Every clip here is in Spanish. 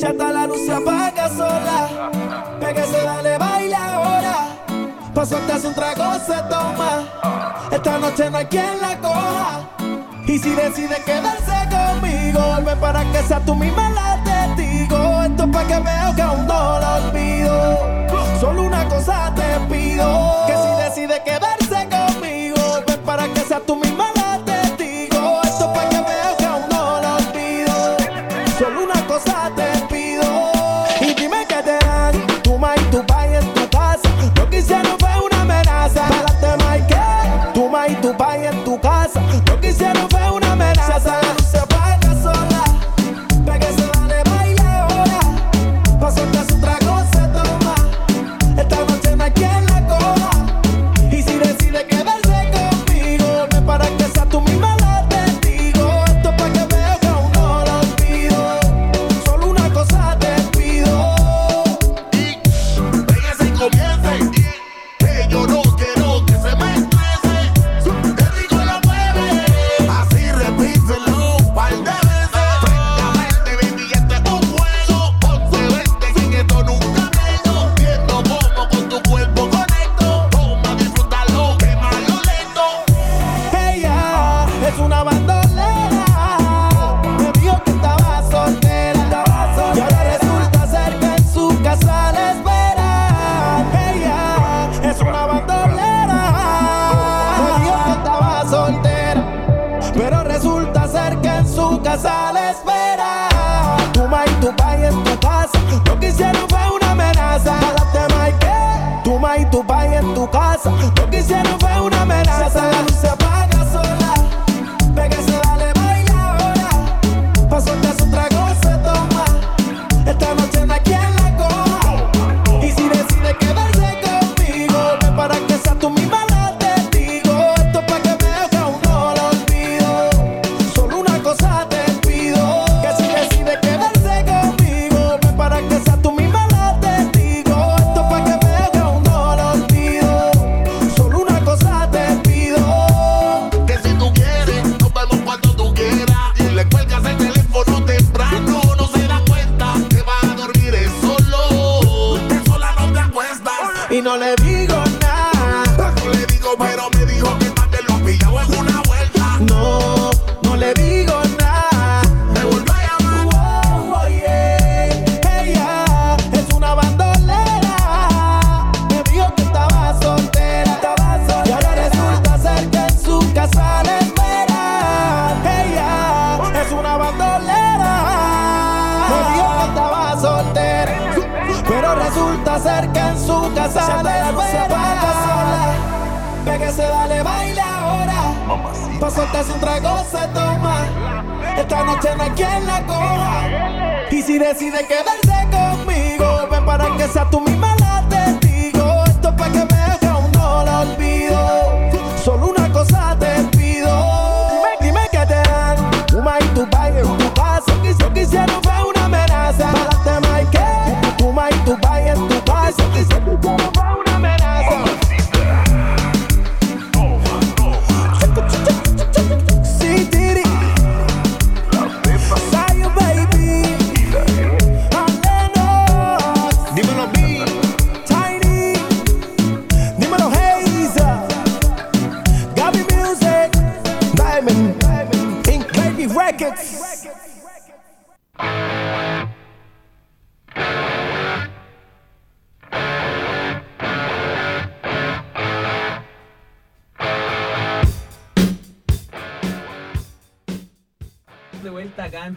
Ya está la luz se apaga sola. Pégase, dale, baila ahora. Paso hace un trago, se toma. Esta noche no hay quien la coja. Y si decide quedarse conmigo, vuelve para que sea tú misma la testigo. Esto es para que veo que aún no lo olvido. Solo una cosa te pido: que si decide quedarse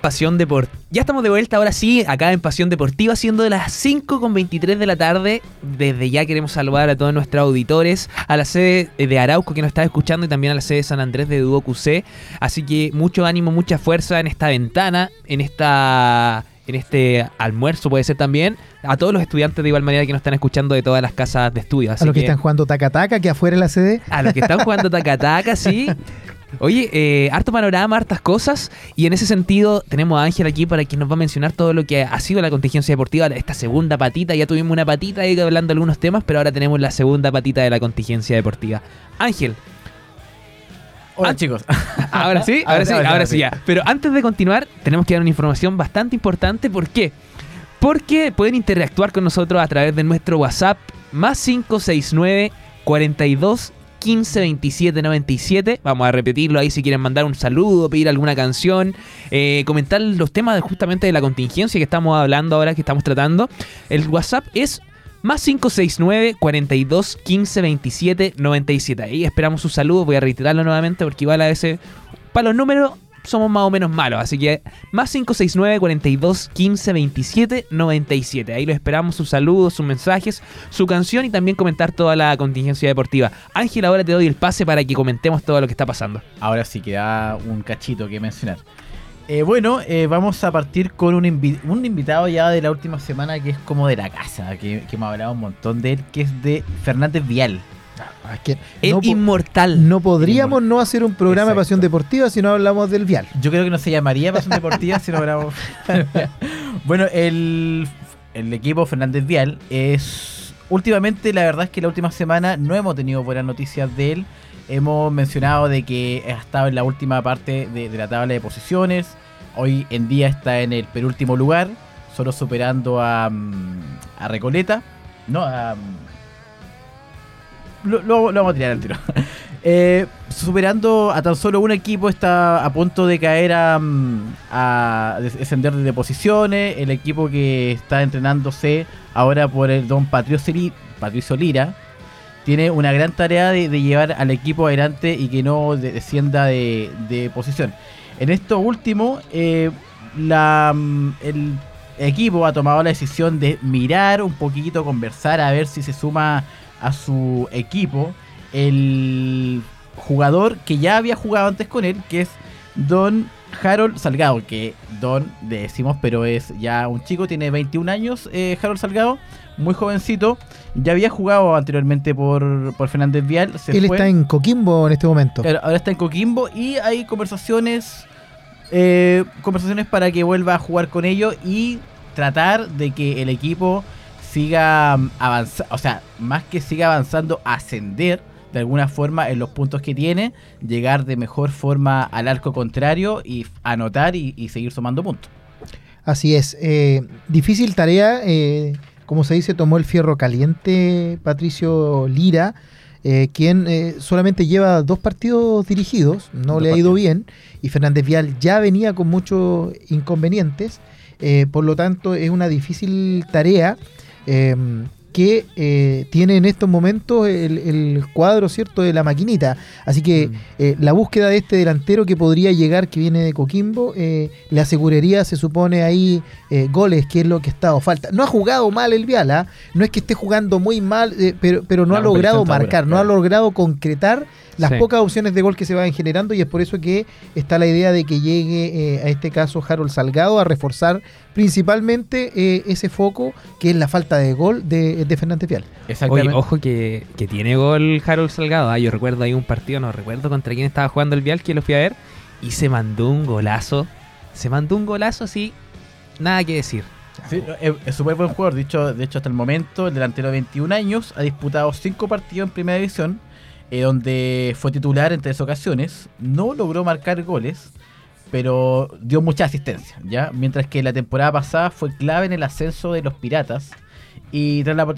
Pasión Deportiva. Ya estamos de vuelta ahora sí, acá en Pasión Deportiva, siendo de las 5 con 23 de la tarde. Desde ya queremos saludar a todos nuestros auditores, a la sede de Arauco que nos está escuchando y también a la sede de San Andrés de Duo QC. Así que mucho ánimo, mucha fuerza en esta ventana, en esta en este almuerzo puede ser también, a todos los estudiantes de igual manera que nos están escuchando de todas las casas de estudio. Así A los que, que están jugando taca-taca, que afuera en la sede. a los que están jugando taca-taca, sí. Oye, eh, harto panorama, hartas cosas. Y en ese sentido, tenemos a Ángel aquí para que nos va a mencionar todo lo que ha sido la contingencia deportiva, esta segunda patita. Ya tuvimos una patita ahí hablando de algunos temas, pero ahora tenemos la segunda patita de la contingencia deportiva. Ángel, Hola Ah, chicos. Ahora sí, ahora sí, ahora sí ya. Pero antes de continuar, tenemos que dar una información bastante importante. ¿Por qué? Porque pueden interactuar con nosotros a través de nuestro WhatsApp más 569 42 15 27 97. Vamos a repetirlo ahí si quieren mandar un saludo, pedir alguna canción, eh, comentar los temas de- justamente de la contingencia que estamos hablando ahora, que estamos tratando. El WhatsApp es más 569 42 15 27 97. Ahí esperamos sus saludos. Voy a reiterarlo nuevamente porque igual a veces para los números somos más o menos malos. Así que más 569 42 15 27 97. Ahí lo esperamos, sus saludos, sus mensajes, su canción y también comentar toda la contingencia deportiva. Ángel, ahora te doy el pase para que comentemos todo lo que está pasando. Ahora sí queda un cachito que mencionar. Eh, bueno, eh, vamos a partir con un, un invitado ya de la última semana que es como de la casa, que, que hemos hablado un montón de él, que es de Fernández Vial. Es que El no, inmortal. no podríamos no hacer un programa de pasión deportiva si no hablamos del vial. Yo creo que no se llamaría Pasión Deportiva si no hablamos. bueno, el, el equipo Fernández Vial es. Últimamente, la verdad es que la última semana no hemos tenido buenas noticias de él. Hemos mencionado de que ha estado en la última parte de, de la tabla de posiciones. Hoy en día está en el penúltimo lugar, solo superando a, mm, a Recoleta. No, a. Lo, lo- vamos a tirar al tiro. Eh, superando a tan solo un equipo está a punto de caer a, mm, a des- descender de posiciones. El equipo que está entrenándose ahora por el don Patricio, Li- Patricio Lira tiene una gran tarea de, llevar al equipo adelante y que no de- descienda de, de posición. En esto último, eh, la, mm, el equipo ha tomado la decisión de mirar un poquito, conversar, a ver si se suma a su equipo el jugador que ya había jugado antes con él, que es Don Harold Salgado, que Don le decimos, pero es ya un chico, tiene 21 años, eh, Harold Salgado, muy jovencito, ya había jugado anteriormente por, por Fernández Vial, se Él fue. está en Coquimbo en este momento. Claro, ahora está en Coquimbo y hay conversaciones eh, conversaciones para que vuelva a jugar con ellos y tratar de que el equipo siga avanzando, o sea, más que siga avanzando, ascender de alguna forma en los puntos que tiene, llegar de mejor forma al arco contrario y anotar y, y seguir sumando puntos. Así es. eh, difícil tarea. eh, como se dice, tomó el fierro caliente Patricio Lira, eh, quien eh, solamente lleva dos partidos dirigidos, no Dos le ha ido partidos. bien, y Fernández Vial ya venía con muchos inconvenientes, eh, por lo tanto es una difícil tarea. Eh, que eh, tiene en estos momentos el, el cuadro cierto de la maquinita. Así que Mm. eh, la búsqueda de este delantero que podría llegar, que viene de Coquimbo, eh, le aseguraría, se supone, ahí eh, goles, que es lo que ha estado falta. No ha jugado mal el Viala, no es que esté jugando muy mal, pero, pero no La ha logrado está marcar, no ha logrado concretar las Sí. pocas opciones de gol que se van generando y es por eso que está la idea de que llegue eh, a este caso Harold Salgado a reforzar principalmente eh, ese foco que es la falta de gol de, de Fernández Vial. Oye, ojo que, que tiene gol Harold Salgado. ah, yo recuerdo ahí un partido, no recuerdo contra quién estaba jugando el Vial, que lo fui a ver. Y se mandó un golazo. Se mandó un golazo así. Nada que decir. Sí, es es súper buen jugador. Dicho, de hecho, hasta el momento, el delantero de 21 años ha disputado 5 partidos en primera división, eh, donde fue titular en tres ocasiones. No logró marcar goles, pero dio mucha asistencia. ¿ya? Mientras que la temporada pasada fue clave en el ascenso de los Piratas. Y tras, la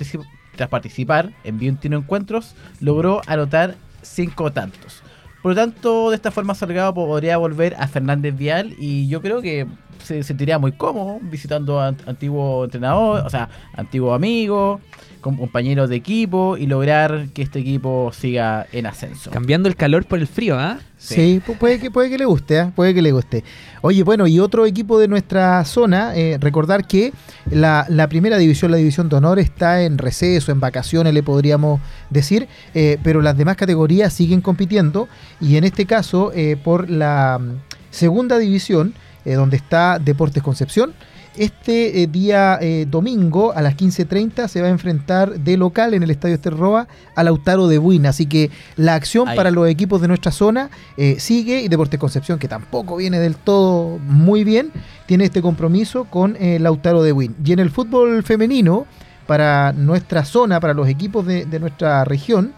tras participar en 21 encuentros, logró anotar 5 tantos. Por lo tanto, de esta forma Salgado podría volver a Fernández Vial y yo creo que se sentiría muy cómodo visitando a an- antiguo entrenador, o sea, antiguo amigo, com- compañero de equipo y lograr que este equipo siga en ascenso. Cambiando el calor por el frío, ¿ah? Sí, pu- puede que, puede que le guste, ¿ah? puede que le guste. Oye, bueno, y otro equipo de nuestra zona, eh, recordar que la, la primera división, la división de honor, está en receso, en vacaciones, le podríamos decir, eh, pero las demás categorías siguen compitiendo y en este caso eh, por la mm, segunda división, eh, donde está Deportes Concepción. Este eh, día eh, domingo a las 15.30 se va a enfrentar de local en el Estadio Esterroa a Lautaro de Buina. Así que la acción Ahí. para los equipos de nuestra zona eh, sigue y Deportes Concepción, que tampoco viene del todo muy bien, tiene este compromiso con Lautaro de Buin. Y en el fútbol femenino, para nuestra zona, para los equipos de, de nuestra región,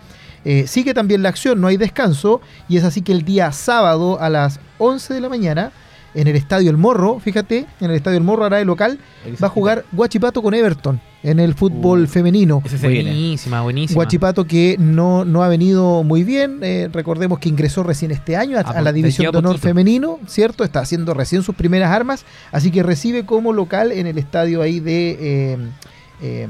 sigue también la acción, no hay descanso, y es así que el día sábado a las 11 de la mañana, en el Estadio El Morro, fíjate, en el Estadio El Morro hará de local, va a jugar Guachipato con Everton en el fútbol Uh, femenino. Ese se viene. Buenísima, buenísima. Guachipato que no, no ha venido muy bien, eh, recordemos que ingresó recién este año a, Ah, a la pues, División de Honor poquito. femenino, ¿cierto? Está haciendo recién sus primeras armas, así que recibe como local en el estadio ahí de... eh, eh,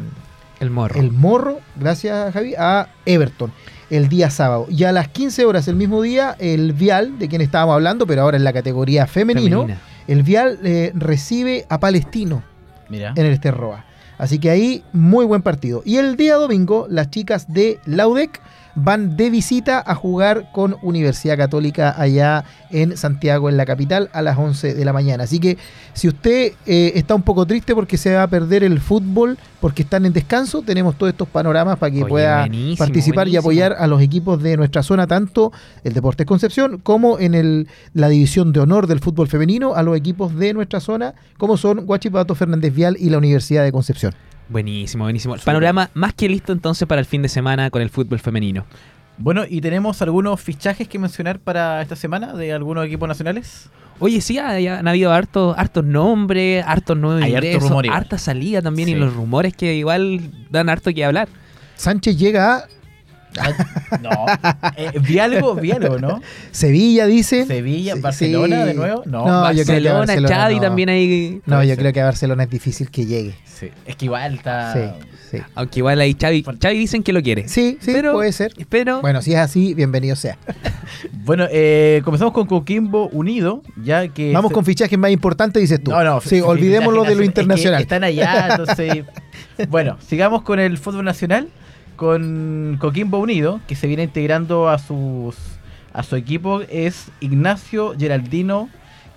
El morro. el Morro, gracias Javi, a Everton el día sábado. Y a las 15 horas el mismo día, el Vial, de quien estábamos hablando, pero ahora en la categoría femenino, Femenina. el Vial eh, recibe a Palestino Mira. en el Esterroa. Así que ahí, muy buen partido. Y el día domingo, las chicas de Laudec van de visita a jugar con Universidad Católica allá en Santiago, en la capital, a las 11 de la mañana. Así que si usted eh, está un poco triste porque se va a perder el fútbol, porque están en descanso, tenemos todos estos panoramas para que Oye, pueda buenísimo, participar y apoyar a los equipos de nuestra zona, tanto el Deportes Concepción como en el, la división de honor del fútbol femenino, a los equipos de nuestra zona, como son Guachipato, Fernández Vial y la Universidad de Concepción. Buenísimo, buenísimo. El panorama más que listo entonces para el fin de semana con el fútbol femenino. Bueno, y tenemos algunos fichajes que mencionar para esta semana de algunos equipos nacionales. Oye, sí, hay- han habido hartos, hartos nombres, hartos nuevos Hay harto ingresos, rumor igual. harta salida también y Sí. los rumores que igual dan harto que hablar. Sánchez llega a No. Eh, vi algo, vi algo, ¿no? Sevilla, dice. Sevilla, Sí, Barcelona sí. de nuevo. No, No, yo creo que Barcelona, Barcelona no. también hay... No, yo ser. creo que a Barcelona es difícil que llegue. Sí. Es que igual está. Sí, sí. Aunque igual ahí Xavi, Xavi dicen que lo quiere. Sí, sí, Pero- puede ser. Pero Bueno, si es así, bienvenido sea. Bueno, eh, comenzamos con Coquimbo Unido, ya que. Vamos se- con fichajes más importantes, dices tú. No, no, Sí, olvidémoslo de lo internacional. es que están allá, entonces. bueno, sigamos con el fútbol nacional, con Coquimbo Unido, que se viene integrando a sus a su equipo, es Ignacio Geraldino,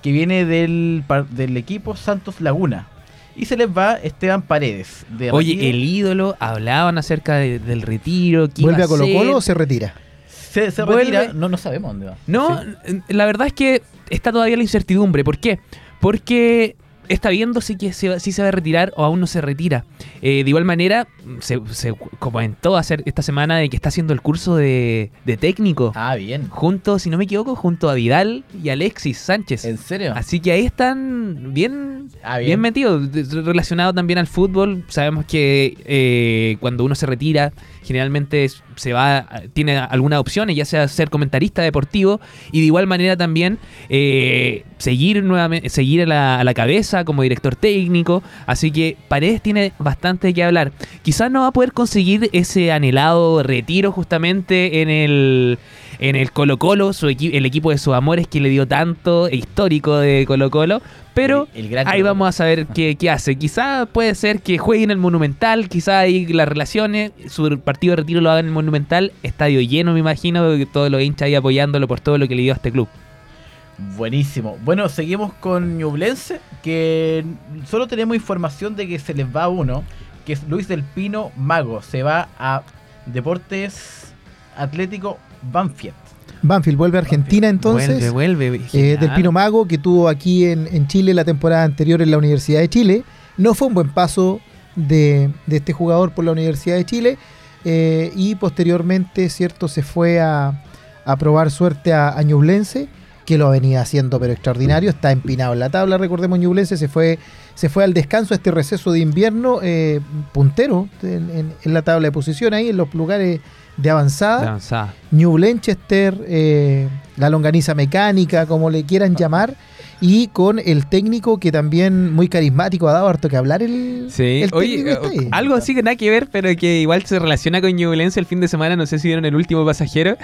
que viene del, del equipo Santos Laguna. Y se les va Esteban Paredes. De Oye, Retiro. el ídolo, hablaban acerca de- del retiro. ¿qué iba ¿Vuelve a Colo. Colo o se retira? se, se vuelve- retira. No, no sabemos dónde va. No, Sí. la verdad es que está todavía la incertidumbre. ¿Por qué? Porque está viendo si, que se, va- si se va a retirar o aún no se retira. Eh, de igual manera, se, se comentó hacer esta semana de que está haciendo el curso de, de técnico. Ah, bien. Junto, si no me equivoco, junto a Vidal y Alexis Sánchez. ¿En serio? Así que ahí están bien, Ah, bien. bien. metidos, relacionado también al fútbol. Sabemos que eh, cuando uno se retira, generalmente es- se va, tiene algunas opciones, ya sea ser comentarista deportivo y de igual manera también eh, seguir nuevamente, seguir a la, a la cabeza como director técnico. Así que Paredes tiene bastante que hablar. Quizás no va a poder conseguir ese anhelado retiro justamente en el en el Colo Colo, su equi- el equipo de sus amores que le dio tanto, histórico de Colo Colo, pero El- el gran ahí vamos a saber qué, qué hace. Quizá puede ser que juegue en el Monumental, quizá ahí las relaciones, su partido de retiro lo haga en el Monumental, estadio lleno me imagino, porque todos los hinchas ahí apoyándolo por todo lo que le dio a este club. Buenísimo. Bueno, seguimos con Ñublense, que solo tenemos información de que se les va uno, que es Luis del Pino Mago. Se va a Deportes Atlético Banfield. Banfield vuelve a Argentina entonces. vuelve, vuelve. Eh, del. Pino Mago, que tuvo aquí en, en Chile la temporada anterior en la Universidad de Chile. No fue un buen paso de, de este jugador por la Universidad de Chile. eh, y posteriormente, cierto, se fue a, a probar suerte a, a Ñublense, que lo venía haciendo pero extraordinario. Está empinado en la tabla, recordemos, Ñublense se fue, se fue al descanso, este receso de invierno, eh, puntero en, en- en la tabla de posición, ahí en los lugares de avanzada. De avanzada. New Blanchester, eh, la longaniza mecánica, como le quieran llamar, y con el técnico que también muy carismático ha dado harto que hablar el, Sí, el oye, técnico está eh, ahí. algo así que nada que ver, pero que igual se relaciona con Ñublense el fin de semana, no sé si vieron el último pasajero.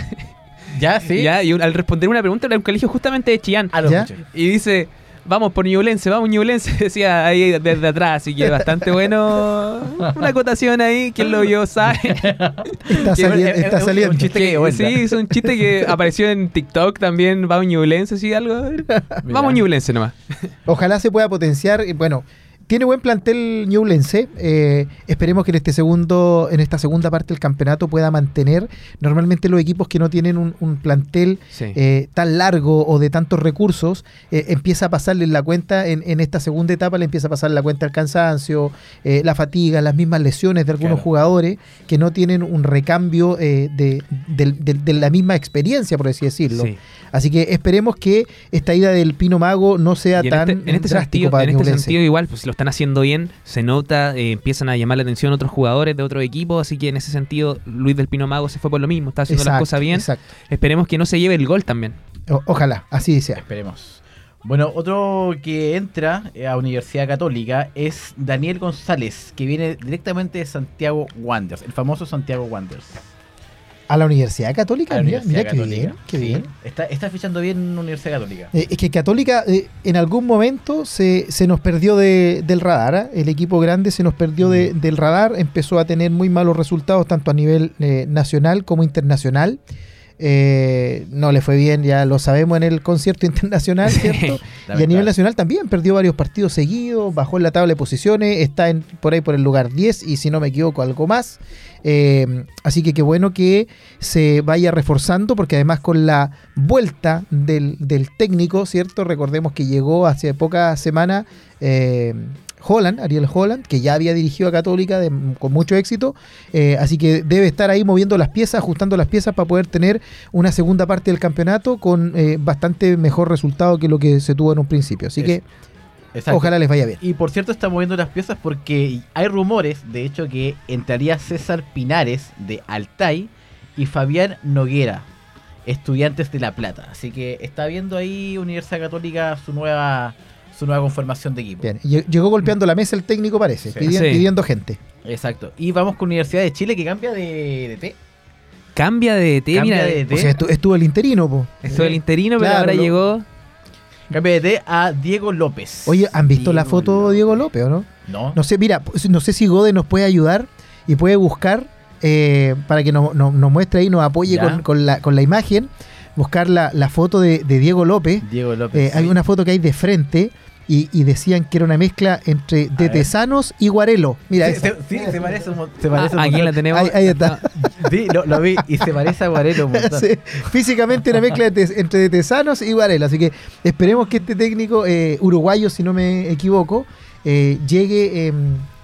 Ya, sí. Ya, y un- al responder una pregunta era un colegio justamente de Chillán. A los ¿Ya? Y dice, vamos por Ñublense, vamos Ñublense, decía ahí desde atrás, así que bastante bueno. Una acotación ahí, quien lo vio sabe. está, que- sali- es- es- está es un saliendo. chiste que sí, es un chiste que apareció en TikTok también, vamos Ñublense, así algo. Vamos Ñublense nomás. Ojalá se pueda potenciar. Bueno, tiene buen plantel Ñublense. eh, esperemos que en este segundo, en esta segunda parte del campeonato pueda mantener. Normalmente los equipos que no tienen un, un plantel Sí. eh, tan largo o de tantos recursos, eh, empieza a pasarle la cuenta en, en esta segunda etapa, le empieza a pasar la cuenta el cansancio, eh, la fatiga, las mismas lesiones de algunos Claro. jugadores que no tienen un recambio eh, de, del- del- de la misma experiencia, por así decirlo. Sí. Así que esperemos que esta ida del Pino Mago no sea Y en tan este, en este drástico sentido, para en este sentido igual, pues si lo están haciendo bien, se nota, eh, empiezan a llamar la atención otros jugadores de otros equipos, así que en ese sentido Luis del Pino Mago se fue por lo mismo, está haciendo las cosas bien. exacto. Esperemos que no se lleve el gol también. O- ojalá, así sea. Esperemos. Bueno, otro que entra eh, a Universidad Católica es Daniel González, que viene directamente de Santiago Wanderers, el famoso Santiago Wanderers. A la Universidad Católica, la mira, Universidad mira qué Católica. bien, qué Sí, bien. Está, está fichando bien Universidad Católica. Eh, es que Católica eh, en algún momento se, se nos perdió de- del radar. ¿ah? El equipo grande se nos perdió de- del radar, empezó a tener muy malos resultados tanto a nivel eh, nacional como internacional. Eh, no le fue bien, ya lo sabemos en el concierto internacional, ¿cierto? y a nivel nacional también perdió varios partidos seguidos, bajó en la tabla de posiciones, está en, por ahí por el lugar 10 y si no me equivoco algo más. Eh, así que qué bueno que se vaya reforzando porque además con la vuelta del, del técnico, ¿cierto? Recordemos que llegó hace pocas semanas eh, Holland, Ariel Holland, que ya había dirigido a Católica de- con mucho éxito, eh, así que debe estar ahí moviendo las piezas, ajustando las piezas para poder tener una segunda parte del campeonato con eh, bastante mejor resultado que lo que se tuvo en un principio. Así Es- que Exacto. ojalá les vaya bien. Y por cierto está moviendo las piezas porque hay rumores, de hecho, que entraría César Pinares de Altay y Fabián Noguera, estudiantes de La Plata. Así que está viendo ahí Universidad Católica su nueva su nueva conformación de equipo. Bien, lle- llegó golpeando la mesa el técnico, parece, Sí. pidi- Sí. pidiendo gente. Exacto. Y vamos con Universidad de Chile que cambia de, de T. Cambia de T, Cambia mira, de O sea, estu- estuvo el interino, po. esto del interino, pero Claro, ahora lo- llegó. Cambia de T a Diego López. Oye, ¿han visto la foto de Diego López o no? No. No sé, mira, no sé si Gode nos puede ayudar y puede buscar eh, para que nos, nos- nos muestre ahí, nos apoye con, con la, con la imagen, buscar la, la foto de, de Diego López. Diego López. Eh, hay una foto que hay de frente y, y decían que era una mezcla entre de. Tesanos y Guarelo. Mira, Sí, se, sí, se parece un se parece Ah, un aquí la tenemos. Ahí- ahí está. Sí, lo, lo vi y se parece a Guarelo un montón. Sí, físicamente una mezcla de entre de Tesanos y Guarelo. Así que esperemos que este técnico eh, uruguayo, si no me equivoco, eh, llegue eh,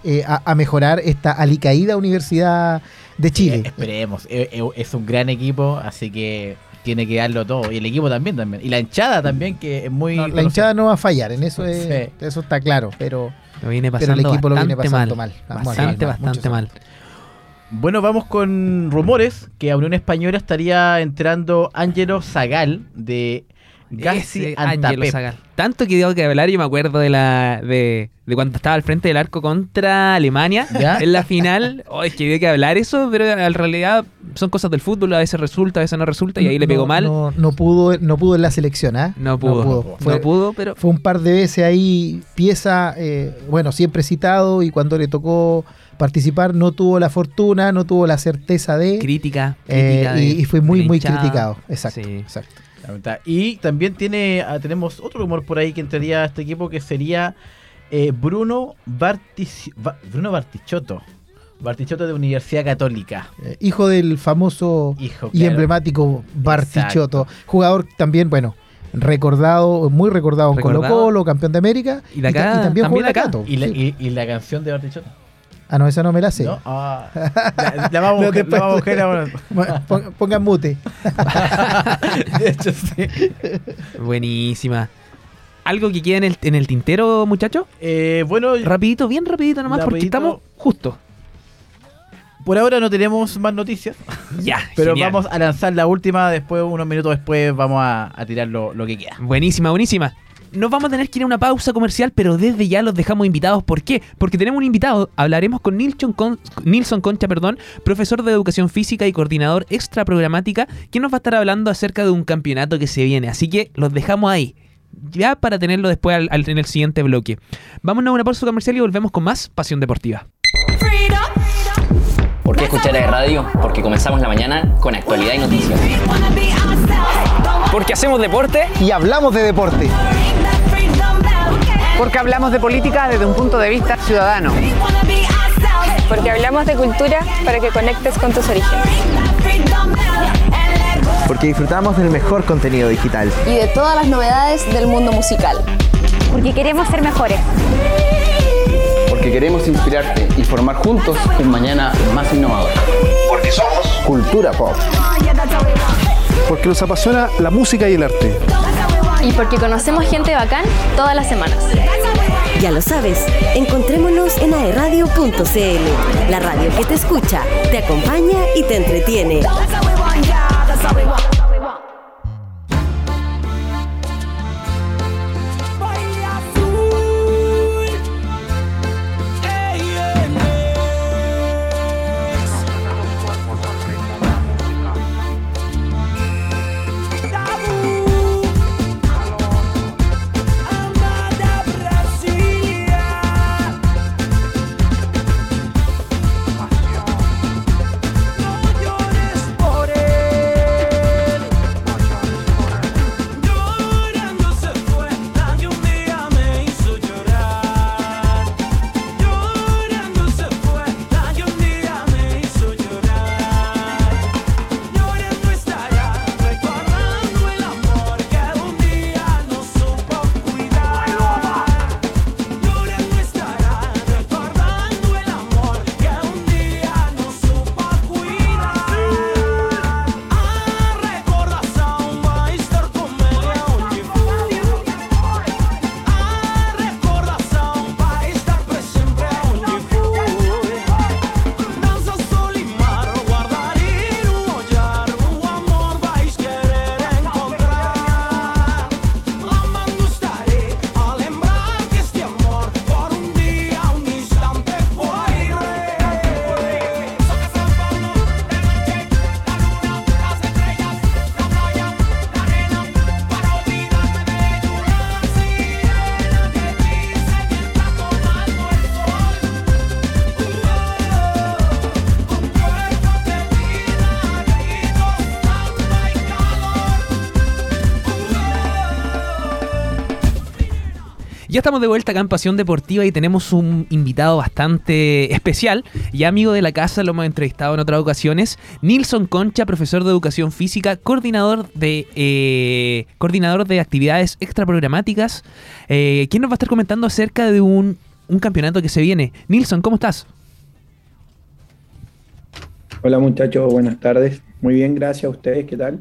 eh, a, a mejorar esta alicaída Universidad de Sí, Chile. esperemos. Eh, eh, Es un gran equipo, así que tiene que darlo todo. Y el equipo también, también. Y la hinchada también, que es muy. No, la conocida. hinchada no va a fallar, en eso es- Sí. eso está claro, pero, Lo viene pero el pasando equipo lo viene bastante pasando mal. mal. Bastante, mal, bastante mal. Bueno, vamos con rumores que a Unión Española estaría entrando Ángelo Zagal de Gassi. Zagal. Tanto que tengo que hablar, yo me acuerdo de la de, de cuando estaba al frente del arco contra Alemania ¿Ya? en la final. Oh, es que había que hablar eso, pero en realidad son cosas del fútbol, a veces resulta, a veces no resulta, y ahí le pegó No- mal. No, no pudo, no pudo en la selección, ¿ah? No pudo, no pudo, pero fue un par de veces ahí pieza, eh, bueno, siempre citado y cuando le tocó participar no tuvo la fortuna, no tuvo la certeza de... crítica, eh, de- y, y fue muy, muy criticado. Exacto, Sí. exacto. Y también tiene ah, tenemos otro rumor por ahí que entraría a este equipo que sería eh, Bruno, Bartis- Ba- Bruno Bartichotto. Bartichotto de Universidad Católica. Eh, hijo del famoso Hijo, y claro. emblemático Bartichotto. Jugador también, bueno, recordado, muy recordado en Colo. Colo, campeón de América. Y de acá, también jugó también acá. Cato. Y la, Sí. y, y la canción de Bartichotto. Ah, no, esa no me la sé. ¿No? Ah, la, la vamos a No, buscar, la vamos a buscar ahora. Bueno, pon- Pongan mute. De hecho, sí. Buenísima. ¿Algo que quede en el, en el tintero, muchachos? Eh, bueno, Rapidito, bien rapidito nomás, porque estamos justo. por ahora no tenemos más noticias, Ya, pero genial. vamos a lanzar la última. Después, unos minutos después, vamos a, a tirar lo, lo que queda. Buenísima, buenísima. Nos vamos a tener que ir a una pausa comercial, pero desde ya los dejamos invitados. ¿Por qué? Porque tenemos un invitado. Hablaremos con Nilson, Con- Nilson Concha, perdón, profesor de educación física y coordinador extra programática, quien nos va a estar hablando acerca de un campeonato que se viene. Así que los dejamos ahí. Ya para tenerlo después al- al- en el siguiente bloque. Vámonos a una pausa comercial y volvemos con más Pasión Deportiva. ¿Por qué escuchar a radio? Porque comenzamos la mañana con actualidad y noticias. Porque hacemos deporte Y hablamos de deporte. Porque hablamos de política desde un punto de vista ciudadano. Porque hablamos de cultura para que conectes con tus orígenes. Porque disfrutamos del mejor contenido digital. Y de todas las novedades del mundo musical. Porque queremos ser mejores. Porque queremos inspirarte y formar juntos un mañana más innovador. Porque somos Cultura pop. Porque nos apasiona la música y el arte. Y porque conocemos gente bacán todas las semanas. Ya lo sabes, encontrémonos en aeradio.cl, la radio que te escucha, te acompaña y te entretiene. Ya estamos de vuelta acá en Pasión Deportiva y tenemos un invitado bastante especial y amigo de la casa, lo hemos entrevistado en otras ocasiones, Nilson Concha, profesor de Educación Física, coordinador de eh, coordinador de actividades extraprogramáticas, eh, quien nos va a estar comentando acerca de un, un campeonato que se viene. Nilson, ¿cómo estás? Hola muchachos, buenas tardes. Muy bien, gracias a ustedes, ¿qué tal?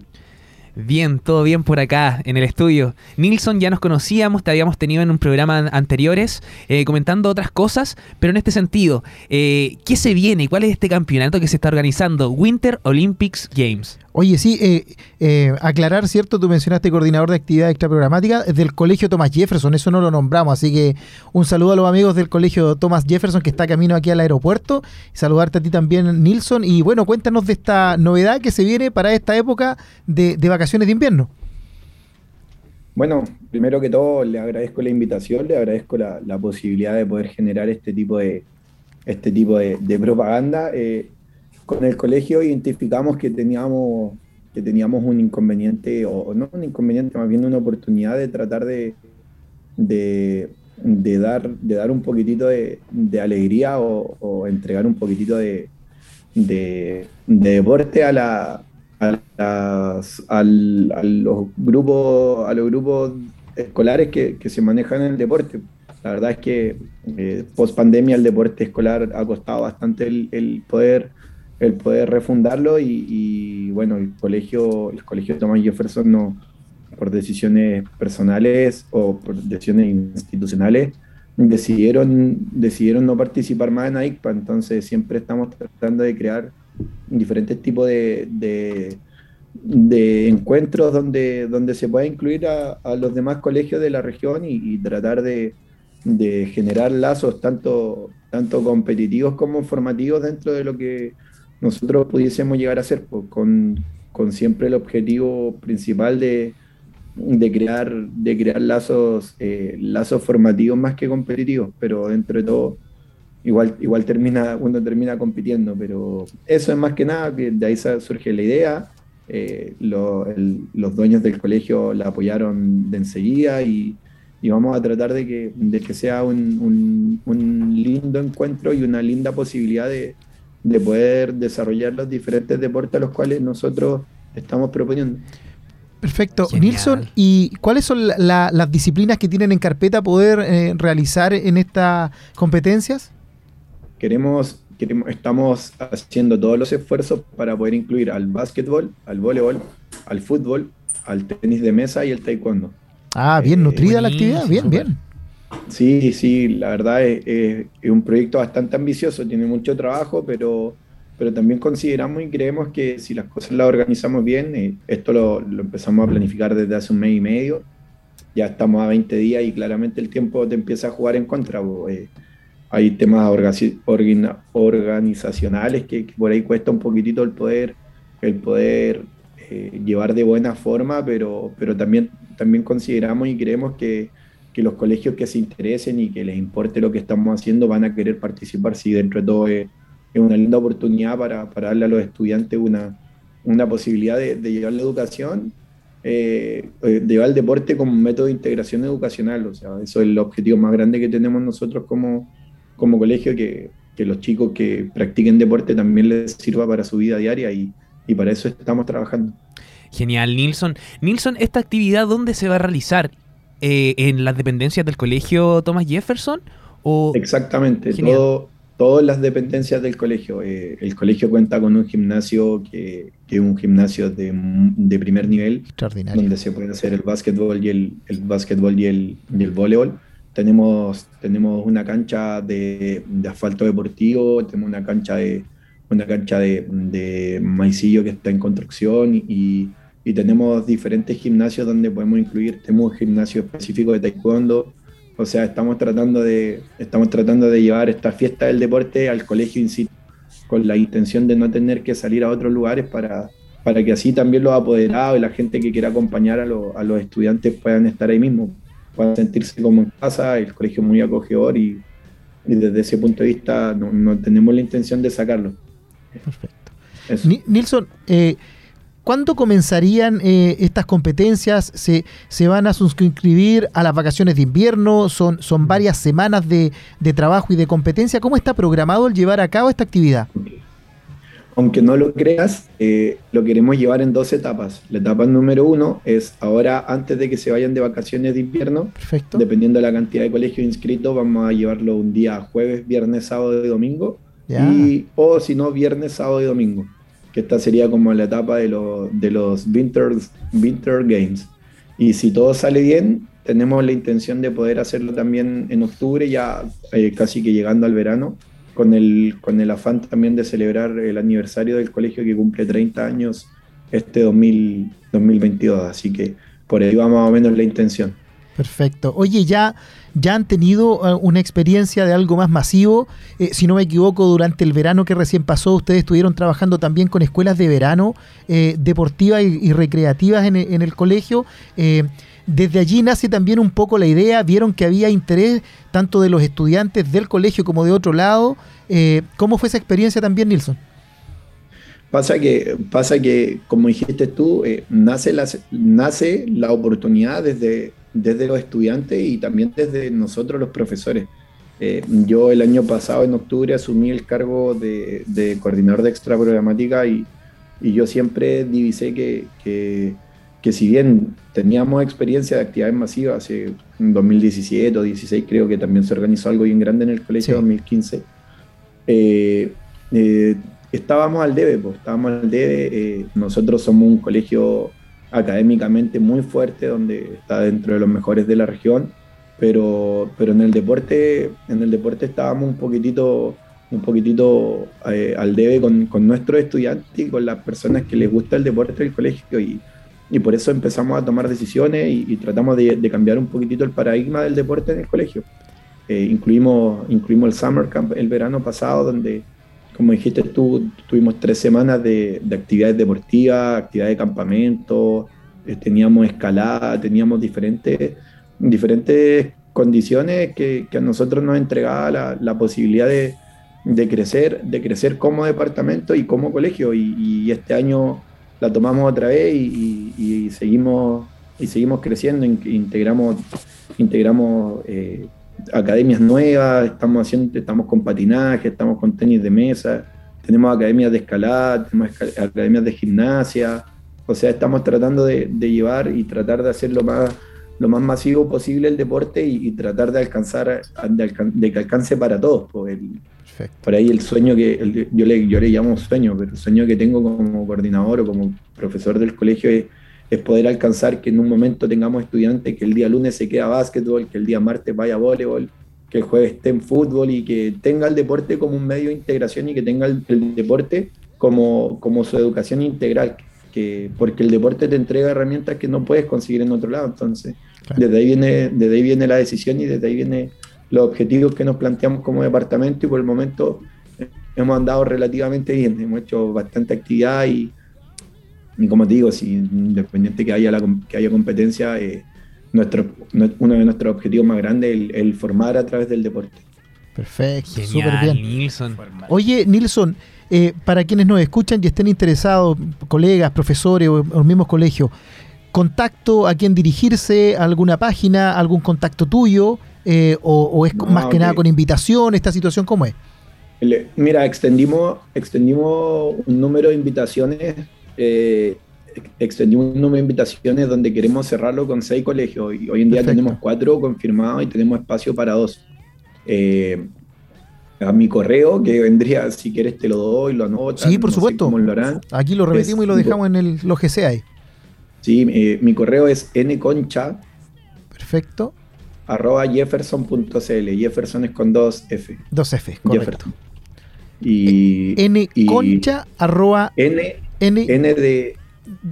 Bien, todo bien por acá en el estudio. Nilson, ya nos conocíamos, te habíamos tenido en un programa an- anteriores eh, comentando otras cosas, pero en este sentido, eh, ¿qué se viene? ¿Cuál es este campeonato que se está organizando? Winter Olympics Games. Oye, sí, eh, eh, aclarar, ¿cierto? Tú mencionaste coordinador de actividad extraprogramática del Colegio Thomas Jefferson, eso no lo nombramos, así que un saludo a los amigos del Colegio Thomas Jefferson que está camino aquí al aeropuerto, saludarte a ti también, Nilson, y bueno, cuéntanos de esta novedad que se viene para esta época de, vacaciones de invierno. Bueno, primero que todo, le agradezco la invitación, le agradezco la, posibilidad de poder generar este tipo de, este tipo de, de propaganda. Eh, con el colegio identificamos que teníamos, que teníamos un inconveniente, o, no un inconveniente, más bien una oportunidad de tratar de, de, dar, de dar un poquitito de, alegría o, entregar un poquitito de, de, de deporte a la, a, las- al- a los grupos a los grupos escolares que, se manejan en el deporte. La verdad es que eh, post pandemia el deporte escolar ha costado bastante el poder el poder refundarlo y, bueno el colegio el colegio Thomas Jefferson no por decisiones personales o por decisiones institucionales. Decidieron decidieron no participar más en AICPA entonces siempre estamos tratando de crear diferentes tipos de, de, encuentros donde, donde se pueda incluir a, a los demás colegios de la región y, y tratar de, de generar lazos tanto, tanto competitivos como formativos dentro de lo que nosotros pudiésemos llegar a hacer, pues, con, con siempre el objetivo principal de, de crear, de crear lazos, eh, lazos formativos más que competitivos, pero dentro de todo igual, igual termina, uno termina compitiendo, pero eso es más que nada, que de ahí surge la idea, eh, lo- el- los dueños del colegio la apoyaron de enseguida y, y vamos a tratar de que, de que sea un, un- un lindo encuentro y una linda posibilidad de, de poder desarrollar los diferentes deportes a los cuales nosotros estamos proponiendo. Perfecto. Genial. Nilsson, ¿y cuáles son la- la- las disciplinas que tienen en carpeta poder eh, realizar en estas competencias? Queremos, queremos, estamos haciendo todos los esfuerzos para poder incluir al básquetbol, al voleibol, al fútbol, al tenis de mesa y el taekwondo. Ah, bien Eh, nutrida la actividad, bien, bien. Sí, sí, la verdad es, un proyecto bastante ambicioso, tiene mucho trabajo, pero, pero también consideramos y creemos que si las cosas las organizamos bien, eh, esto lo, empezamos a planificar desde hace un mes y medio, ya estamos a 20 días y claramente el tiempo te empieza a jugar en contra. eh, hay temas organizacionales que, que por ahí cuesta un poquitito el poder, el poder eh, llevar de buena forma, pero, pero también, también consideramos y creemos que, que los colegios que se interesen y que les importe lo que estamos haciendo van a querer participar, si dentro de todo es, una linda oportunidad para, darle a los estudiantes una, una posibilidad de, llevar la educación, eh, eh, de llevar el deporte como método de integración educacional, o sea, eso es el objetivo más grande que tenemos nosotros como, como colegio, que, que los chicos que practiquen deporte también les sirva para su vida diaria y, y para eso estamos trabajando. Genial, Nilsson. Nilsson, ¿esta actividad dónde se va a realizar? Eh, ¿En las dependencias del colegio Thomas Jefferson? O... Exactamente, Genial. todo, todas las dependencias del colegio. Eh, el colegio cuenta con un gimnasio que, que es un gimnasio de, de primer nivel, Extraordinario. donde se puede hacer el básquetbol y el, el básquetbol y el, y el voleibol. Tenemos, tenemos una cancha de, de asfalto deportivo, tenemos una cancha de una cancha de, de maicillo que está en construcción y, y tenemos diferentes gimnasios donde podemos incluir, tenemos un gimnasio específico de taekwondo, o sea, estamos tratando de, estamos tratando de llevar esta fiesta del deporte al colegio in situ, con la intención de no tener que salir a otros lugares para, para que así también los apoderados y la gente que quiera acompañar a, los- a los estudiantes puedan estar ahí mismo, puedan sentirse como en casa, el colegio es muy acogedor y, y desde ese punto de vista no, no tenemos la intención de sacarlo. Perfecto. Eso. Ni- Nilsson, eh, ¿cuándo comenzarían eh, estas competencias? ¿Se, se van a suscribir a las vacaciones de invierno? ¿Son, son varias semanas de, de trabajo y de competencia? ¿Cómo está programado el llevar a cabo esta actividad? Aunque no lo creas, eh, lo queremos llevar en dos etapas. La etapa número uno es ahora, antes de que se vayan de vacaciones de invierno, Perfecto. dependiendo de la cantidad de colegios inscritos, vamos a llevarlo un día jueves, viernes, sábado y domingo. Y, o si no, viernes, sábado y domingo. Que esta sería como la etapa de, los de los winter, winter Games. Y si todo sale bien, tenemos la intención de poder hacerlo también en octubre, ya eh, casi que llegando al verano, con el, con el afán también de celebrar el aniversario del colegio que cumple 30 años este 2000 2022. Así que por ahí va más o menos la intención. Perfecto. Oye, ya, ya han tenido eh, una experiencia de algo más masivo. Eh, si no me equivoco, durante el verano que recién pasó, ustedes estuvieron trabajando también con escuelas de verano eh, deportivas y, recreativas en, e- el colegio. Desde allí nace también un poco la idea, vieron que había interés tanto de los estudiantes del colegio como de otro lado. ¿Cómo fue esa experiencia también, Nilsson? Pasa que, pasa que como dijiste tú, nace, la, nace la oportunidad desde, desde los estudiantes y también desde nosotros los profesores. Eh, yo el año pasado, en octubre, asumí el cargo de, de coordinador de extra programática y, y yo siempre divisé que, que, que si bien teníamos experiencia de actividades masivas, hace en 2017 o 2016 creo que también se organizó algo bien grande en el colegio, Sí. 2015, eh, eh, estábamos al debe, pues, estábamos al debe. eh, nosotros somos un colegio académicamente muy fuerte, donde está dentro de los mejores de la región, pero, pero en el deporte, en el deporte estábamos un poquitito, un poquitito eh, al debe con, con nuestros estudiantes y con las personas que les gusta el deporte del colegio y, y por eso empezamos a tomar decisiones y, y tratamos de, de cambiar un poquitito el paradigma del deporte en el colegio. Eh, incluimos, incluimos el Summer Camp el verano pasado, donde, como dijiste tú, tuvimos tres semanas de, de actividades deportivas, actividades de campamento, eh, teníamos escalada, teníamos diferentes, diferentes condiciones que, que a nosotros nos entregaba la, la posibilidad de, de crecer, de crecer como departamento y como colegio. Y, este año la tomamos otra vez y, seguimos, y seguimos creciendo, in- integramos, integramos eh, academias nuevas, estamos haciendo, estamos con patinaje, estamos con tenis de mesa, tenemos academias de escalada, tenemos academias de gimnasia, o sea, estamos tratando de, de llevar y tratar de hacer lo más, lo más masivo posible el deporte y, y tratar de alcanzar, de, alcan- de que alcance para todos. pues, el- por ahí el sueño que el- yo, le, yo le llamo sueño, pero el sueño que tengo como coordinador o como profesor del colegio es, es poder alcanzar que en un momento tengamos estudiantes que el día lunes se queda a básquetbol, que el día martes vaya a voleibol, que el jueves esté en fútbol y que tenga el deporte como un medio de integración y que tenga el, el deporte como, como su educación integral, que, porque el deporte te entrega herramientas que no puedes conseguir en otro lado. Entonces, desde, ahí viene, desde ahí viene la decisión y desde ahí viene los objetivos que nos planteamos como departamento y por el momento hemos andado relativamente bien, hemos hecho bastante actividad y, y como te digo, si independiente que haya, la, que haya competencia, eh, nuestro, nue- uno de nuestros objetivos más grandes es el, el formar a través del deporte. Perfecto, Genial, súper bien. Nilsson. Oye, Nilsson, eh, para quienes nos escuchan y estén interesados, colegas, profesores o, o mismos colegios, contacto a quién dirigirse, alguna página, algún contacto tuyo, eh, o, o es No, más que nada ok. con invitación, esta situación, ¿cómo es? Mira, extendimos, extendimos un número de invitaciones, eh, ex- extendimos un número de invitaciones donde queremos cerrarlo con seis colegios y hoy en día Perfecto. tenemos cuatro confirmados y tenemos espacio para dos. Eh, a mi correo, que vendría, si quieres te lo doy, lo anotas. Sí, por no supuesto. cómo lo harán. Aquí lo repetimos Es- y lo dejamos en el, GC ahí. Sí, eh, mi correo es nconcha Perfecto. arroba jefferson.cl. Jefferson es con dos F. Dos F, correcto. Jefferson. Y, N y- concha arroba N, N, N de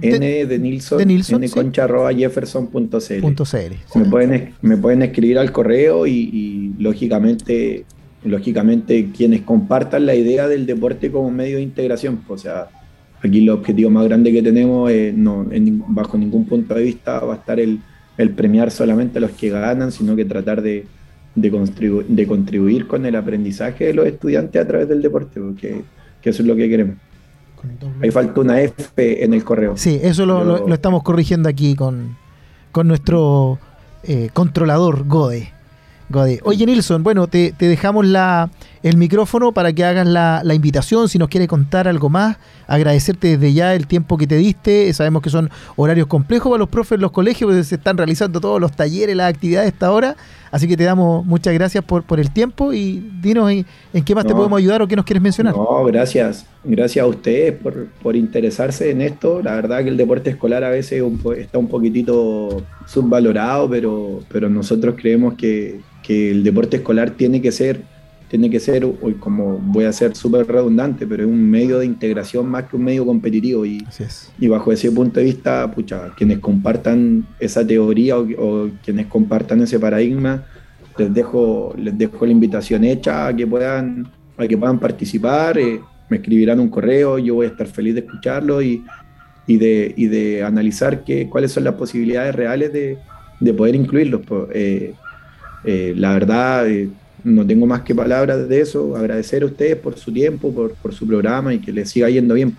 N de Nilsson, de Nilsson, N sí. arroba jefferson.cl. punto CL. Me pueden, me pueden escribir al correo y, y, lógicamente, lógicamente quienes compartan la idea del deporte como medio de integración, pues, o sea, aquí el objetivo más grande que tenemos es no, en bajo ningún punto de vista va a estar el, el premiar solamente a los que ganan, sino que tratar de, de, contribu- de contribuir con el aprendizaje de los estudiantes a través del deporte, porque que eso es lo que queremos. Ahí falta una F en el correo. Sí, eso lo, lo- Pero- lo estamos corrigiendo aquí con, con nuestro eh, controlador Gode. Gode. Oye, Nilsson, bueno, te, te dejamos la, el micrófono para que hagas la, la invitación, si nos quieres contar algo más. Agradecerte desde ya el tiempo que te diste. Sabemos que son horarios complejos para los profes en los colegios, porque se están realizando todos los talleres, las actividades a esta hora. Así que te damos muchas gracias por, por el tiempo y dinos en, en qué más te podemos ayudar o qué nos quieres mencionar. No, gracias. Gracias a ustedes por, por interesarse en esto. La verdad que el deporte escolar a veces un está un poquitito subvalorado, pero, pero nosotros creemos que, que el deporte escolar tiene que ser, tiene que ser, hoy como voy a ser súper redundante, pero es un medio de integración más que un medio competitivo. Y, es. y bajo ese punto de vista, pucha, quienes compartan esa teoría o, o quienes compartan ese paradigma, les dejo, les dejo la invitación hecha a que puedan, a que puedan participar. eh, me escribirán un correo, yo voy a estar feliz de escucharlo y, y de, y de analizar qué, cuáles son las posibilidades reales de, de poder incluirlos. po. Eh, eh, la verdad, eh, no tengo más que palabras de eso. Agradecer a ustedes por su tiempo, por, por su programa y que les siga yendo bien.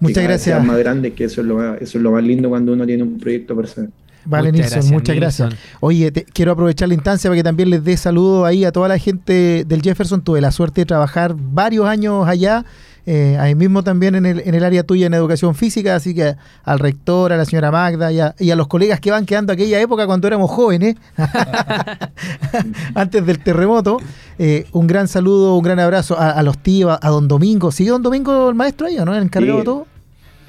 Muchas gracias. más grandes, que eso es, lo más, eso es lo más lindo cuando uno tiene un proyecto personal. Vale, Muchas Nilsson, gracias, muchas gracias. Oye, te- quiero aprovechar la instancia para que también les dé saludo ahí a toda la gente del Jefferson. Tuve la suerte de trabajar varios años allá, eh, ahí mismo también en el, en el área tuya en educación física, así que al rector, a la señora Magda y a, y a los colegas que van quedando aquella época cuando éramos jóvenes, antes del terremoto. eh, un gran saludo, un gran abrazo a, a los tíos, a, don Domingo. ¿Sigue don Domingo el maestro ahí o no? ¿El encargado Sí. de todo?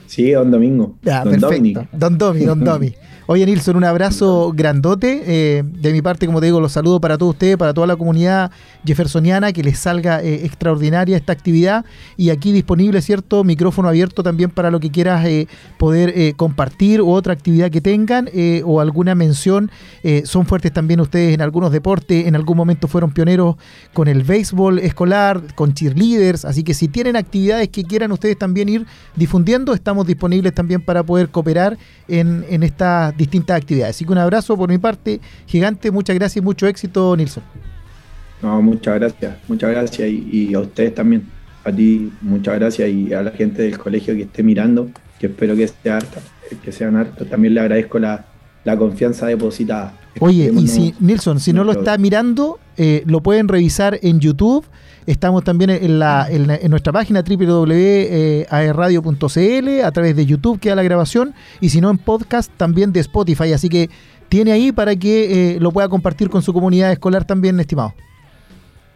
Sí, don Domingo. Don perfecto. Dominic. Don Domi, Don Domi. Oye, Nilsson, un abrazo grandote. eh, de mi parte, como te digo, los saludo para todos ustedes, para toda la comunidad jeffersoniana, que les salga eh, extraordinaria esta actividad. Y aquí disponible, ¿cierto? Micrófono abierto también para lo que quieras eh, poder compartir o otra actividad que tengan o alguna mención. Son fuertes también ustedes en algunos deportes. En algún momento fueron pioneros con el béisbol escolar, con cheerleaders. Así que si tienen actividades que quieran ustedes también ir difundiendo, estamos disponibles también para poder cooperar en, en estas distintas actividades. Así que un abrazo por mi parte gigante, muchas gracias y mucho éxito, Nilsson. No, muchas gracias, muchas gracias y, y a ustedes también. A ti, muchas gracias y a la gente del colegio que esté mirando, que espero que, sea harta, que sean hartos. También le agradezco la, la confianza depositada. Oye, y si, Nilsson, si no lo está mirando, eh, lo pueden revisar en YouTube. Estamos también en, la, en, la- en nuestra página www.aerradio.cl a través de YouTube queda la grabación y si no en podcast también de Spotify. Así que tiene ahí para que eh, lo pueda compartir con su comunidad escolar también, estimado.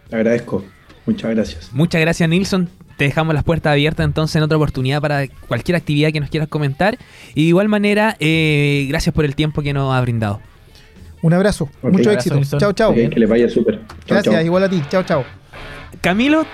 Te agradezco. Muchas gracias. Muchas gracias, Nilsson. Te dejamos las puertas abiertas entonces en otra oportunidad para cualquier actividad que nos quieras comentar. Y de igual manera, eh, gracias por el tiempo que nos ha brindado. Un abrazo, Ok. mucho Abrazo, éxito. Chao, chao. Que les vaya súper. Gracias, igual a ti. Chao, chao. Camilo,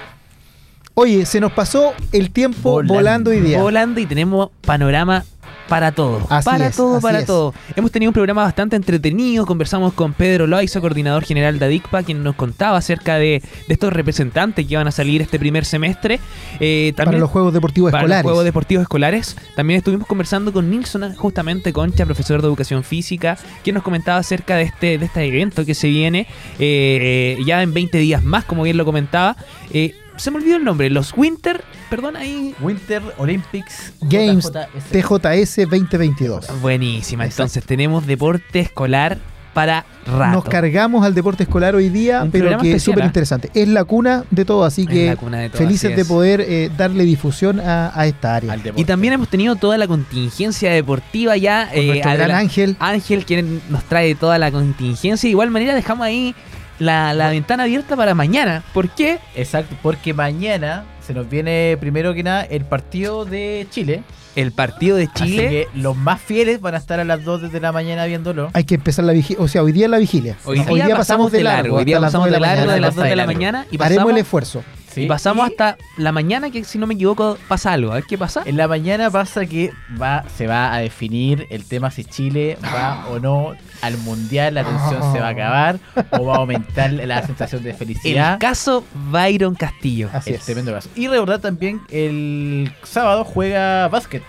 Oye, se nos pasó el tiempo volando, Volando. hoy día. volando y tenemos panorama para todo. Así para es, todo, para es. todo. Hemos tenido un programa bastante entretenido. Conversamos con Pedro Loaiza, coordinador general de ADICPA, quien nos contaba acerca de, de estos representantes que van a salir este primer semestre. Eh, para también los Juegos Deportivos para Escolares. los Juegos Deportivos Escolares. También estuvimos conversando con Nilsson, justamente Concha, profesor de Educación Física, quien nos comentaba acerca de este, de este evento que se viene eh, ya en 20 días más, como bien lo comentaba. Eh, se me olvidó el nombre, los Winter, perdón, ahí... Winter Olympics Games JJS. TJS 2022. Buenísima, entonces tenemos deporte escolar para rato. Nos cargamos al deporte escolar hoy día, Un pero que es súper ¿ah? interesante. Es la cuna de todo, así Es que la cuna de todo, felices así de poder eh, darle difusión a, a esta área. Y también hemos tenido toda la contingencia deportiva ya. Con nuestro gran Ángel. Ángel, quien nos trae toda la contingencia. De igual manera dejamos ahí la, la ventana abierta para mañana. ¿Por qué? Exacto, porque mañana se nos viene primero que nada el partido de Chile. El partido de Así Chile. que los más fieles van a estar a las 2 de la mañana viéndolo. Hay que empezar la vigilia, o sea, hoy día es la vigilia. Hoy día, pasamos de largo. Hoy día pasamos de largo de las mañana. 2 de la Largo. mañana. Y Haremos pasamos, el esfuerzo. Sí, y pasamos y hasta la mañana, que si no me equivoco, pasa algo. A ver qué pasa. En la mañana pasa que va, se va a definir el tema si Chile va o no al mundial, la tensión se va a acabar o va a aumentar la sensación de El felicidad. caso Byron Castillo. Así El es. tremendo caso. Y recordar también el sábado juega básquet,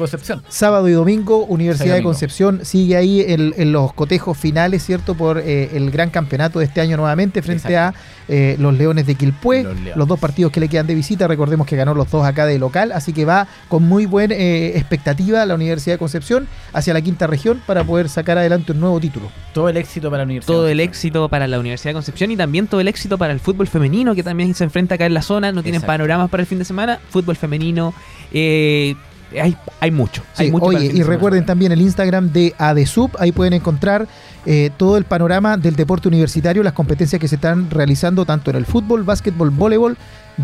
Concepción. Sábado y domingo, Universidad de. Concepción sigue ahí en, en los cotejos finales, ¿cierto? Por eh, el gran campeonato de este año nuevamente frente Exacto. a eh, los Leones de Quilpué. Los dos partidos que le quedan de visita, recordemos que ganó los dos acá de local, así que va con muy buena eh, expectativa la Universidad de Concepción hacia la quinta región para poder sacar adelante un nuevo título. Todo el éxito para la universidad. Todo el éxito para la Universidad de Concepción y también todo el éxito para el fútbol femenino que también se enfrenta acá en la zona. No tienen Exacto. panoramas para el fin de semana. Fútbol femenino. eh, hay, hay mucho. Sí, hay mucho oye, y recuerden también el Instagram de ADESUB, ahí pueden encontrar eh, todo el panorama del deporte universitario, las competencias que se están realizando tanto en el fútbol, básquetbol, voleibol,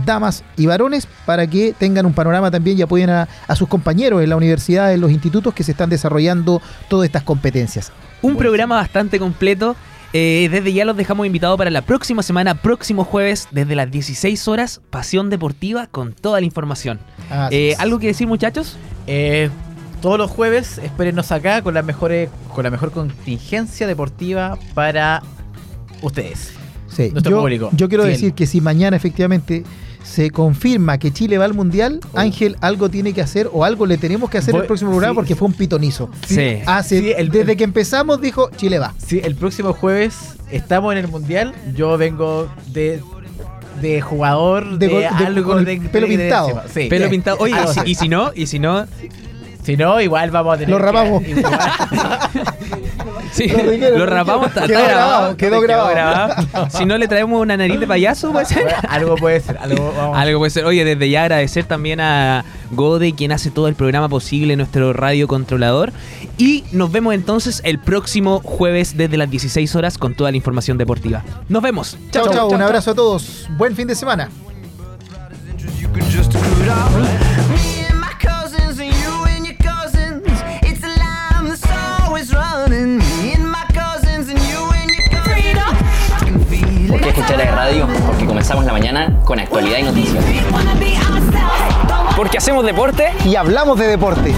damas y varones, para que tengan un panorama también y apoyen a, a sus compañeros en la universidad, en los institutos que se están desarrollando todas estas competencias. Un programa bastante completo. Eh, desde ya los dejamos invitados para la próxima semana, próximo jueves, desde las 16 horas, Pasión Deportiva con toda la información. Eh. ¿Algo que decir, muchachos? Eh, todos los jueves, espérenos acá con la mejores, con la mejor contingencia deportiva para ustedes. Sí, nuestro yo, público. yo quiero decir que si mañana efectivamente se confirma que Chile va al Mundial, Oh. Ángel algo tiene que hacer o algo le tenemos que hacer en el próximo programa sí. porque fue un pitonizo. Sí. Hace, Sí, el- desde que empezamos dijo Chile va. Sí, el próximo jueves estamos en el mundial. Yo vengo de, de jugador De de, algo de pelo pintado. Sí. Pelo pintado. Oye, Algo y si, así. y si no, y si no, Si no, igual vamos a tener. Lo que- rapamos. igual- sí, Lo rapamos. Está, Quedó está grabado, quedó grabado. Si no le traemos una nariz de payaso, puede ser. algo puede ser. Algo, vamos- Algo puede ser. Oye, desde ya agradecer también a Gode, quien hace todo el programa posible, nuestro radio controlador. Y nos vemos entonces el próximo jueves desde las 16 horas con toda la información deportiva. Nos vemos. Chao, chao, un abrazo a todos. Buen fin de semana. ¿Por qué escuchar la radio? Porque comenzamos la mañana con actualidad y noticias. Porque hacemos deporte Y hablamos de deporte.